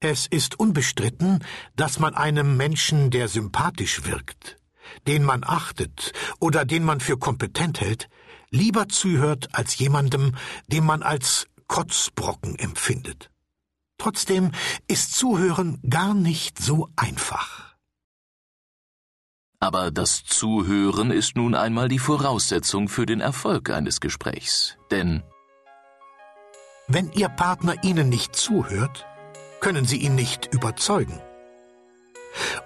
Es ist unbestritten, dass man einem Menschen, der sympathisch wirkt, den man achtet oder den man für kompetent hält, lieber zuhört als jemandem, dem man als Kotzbrocken empfindet. Trotzdem ist Zuhören gar nicht so einfach. Aber das Zuhören ist nun einmal die Voraussetzung für den Erfolg eines Gesprächs. Denn wenn Ihr Partner Ihnen nicht zuhört, können Sie ihn nicht überzeugen.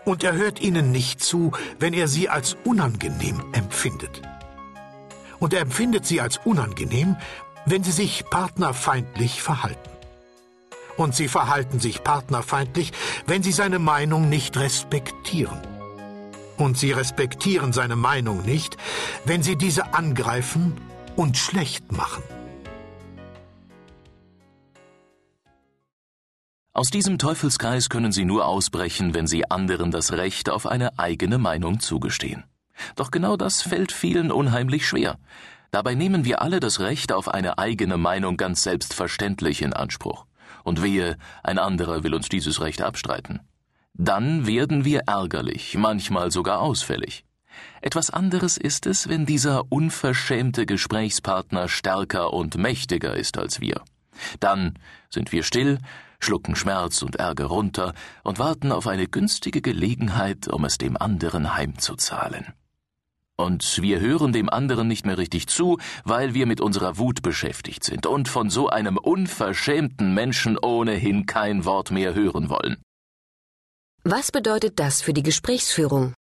Und er hört Ihnen nicht zu, wenn er Sie als unangenehm empfindet. Und er empfindet Sie als unangenehm, wenn Sie sich partnerfeindlich verhalten und sie verhalten sich partnerfeindlich, wenn sie seine Meinung nicht respektieren. Und sie respektieren seine Meinung nicht, wenn sie diese angreifen und schlecht machen. Aus diesem Teufelskreis können Sie nur ausbrechen, wenn Sie anderen das Recht auf eine eigene Meinung zugestehen. Doch genau das fällt vielen unheimlich schwer. Dabei nehmen wir alle das Recht auf eine eigene Meinung ganz selbstverständlich in Anspruch und wehe, ein anderer will uns dieses Recht abstreiten. Dann werden wir ärgerlich, manchmal sogar ausfällig. Etwas anderes ist es, wenn dieser unverschämte Gesprächspartner stärker und mächtiger ist als wir. Dann sind wir still, schlucken Schmerz und Ärger runter und warten auf eine günstige Gelegenheit, um es dem anderen heimzuzahlen. Und wir hören dem anderen nicht mehr richtig zu, weil wir mit unserer Wut beschäftigt sind und von so einem unverschämten Menschen ohnehin kein Wort mehr hören wollen. Was bedeutet das für die Gesprächsführung?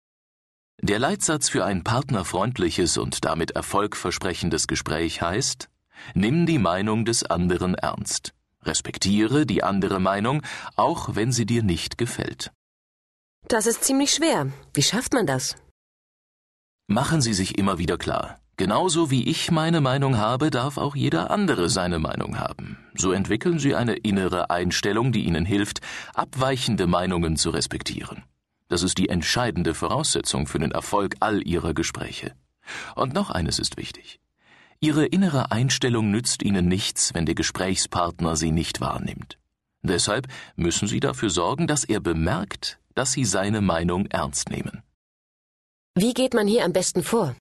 Der Leitsatz für ein partnerfreundliches und damit erfolgversprechendes Gespräch heißt, nimm die Meinung des anderen ernst. Respektiere die andere Meinung, auch wenn sie dir nicht gefällt. Das ist ziemlich schwer. Wie schafft man das? Machen Sie sich immer wieder klar. Genauso wie ich meine Meinung habe, darf auch jeder andere seine Meinung haben. So entwickeln Sie eine innere Einstellung, die Ihnen hilft, abweichende Meinungen zu respektieren. Das ist die entscheidende Voraussetzung für den Erfolg all Ihrer Gespräche. Und noch eines ist wichtig. Ihre innere Einstellung nützt Ihnen nichts, wenn der Gesprächspartner sie nicht wahrnimmt. Deshalb müssen Sie dafür sorgen, dass er bemerkt, dass Sie seine Meinung ernst nehmen. Wie geht man hier am besten vor?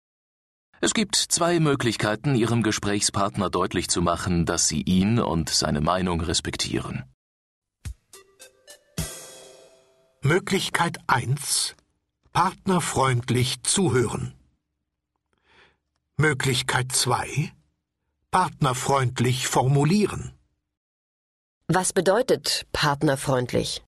Es gibt zwei Möglichkeiten, Ihrem Gesprächspartner deutlich zu machen, dass Sie ihn und seine Meinung respektieren. Möglichkeit 1. Partnerfreundlich zuhören. Möglichkeit 2. Partnerfreundlich formulieren. Was bedeutet partnerfreundlich?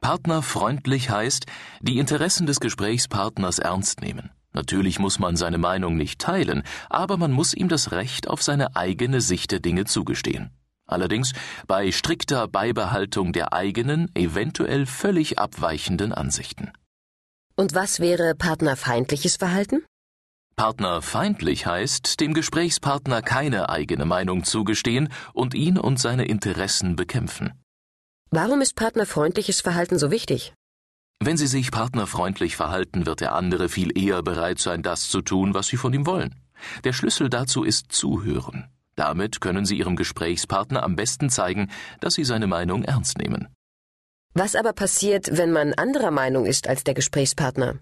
Partnerfreundlich heißt, die Interessen des Gesprächspartners ernst nehmen. Natürlich muss man seine Meinung nicht teilen, aber man muss ihm das Recht auf seine eigene Sicht der Dinge zugestehen. Allerdings bei strikter Beibehaltung der eigenen, eventuell völlig abweichenden Ansichten. Und was wäre partnerfeindliches Verhalten? Partnerfeindlich heißt, dem Gesprächspartner keine eigene Meinung zugestehen und ihn und seine Interessen bekämpfen. Warum ist partnerfreundliches Verhalten so wichtig? Wenn Sie sich partnerfreundlich verhalten, wird der andere viel eher bereit sein, das zu tun, was Sie von ihm wollen. Der Schlüssel dazu ist Zuhören. Damit können Sie Ihrem Gesprächspartner am besten zeigen, dass Sie seine Meinung ernst nehmen. Was aber passiert, wenn man anderer Meinung ist als der Gesprächspartner?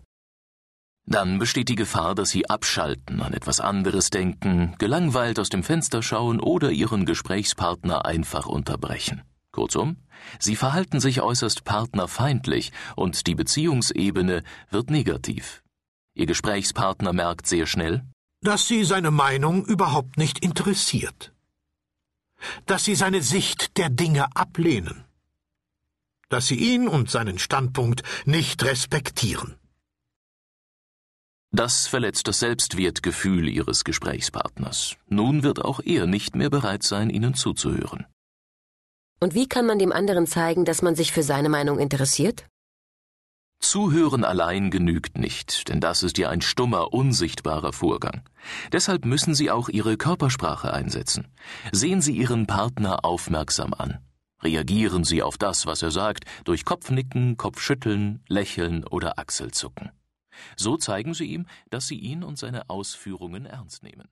Dann besteht die Gefahr, dass Sie abschalten, an etwas anderes denken, gelangweilt aus dem Fenster schauen oder Ihren Gesprächspartner einfach unterbrechen. Kurzum, sie verhalten sich äußerst partnerfeindlich und die Beziehungsebene wird negativ. Ihr Gesprächspartner merkt sehr schnell, dass sie seine Meinung überhaupt nicht interessiert, dass sie seine Sicht der Dinge ablehnen, dass sie ihn und seinen Standpunkt nicht respektieren. Das verletzt das Selbstwertgefühl Ihres Gesprächspartners. Nun wird auch er nicht mehr bereit sein, Ihnen zuzuhören. Und wie kann man dem anderen zeigen, dass man sich für seine Meinung interessiert? Zuhören allein genügt nicht, denn das ist ja ein stummer, unsichtbarer Vorgang. Deshalb müssen Sie auch Ihre Körpersprache einsetzen. Sehen Sie Ihren Partner aufmerksam an. Reagieren Sie auf das, was er sagt, durch Kopfnicken, Kopfschütteln, Lächeln oder Achselzucken. So zeigen Sie ihm, dass Sie ihn und seine Ausführungen ernst nehmen.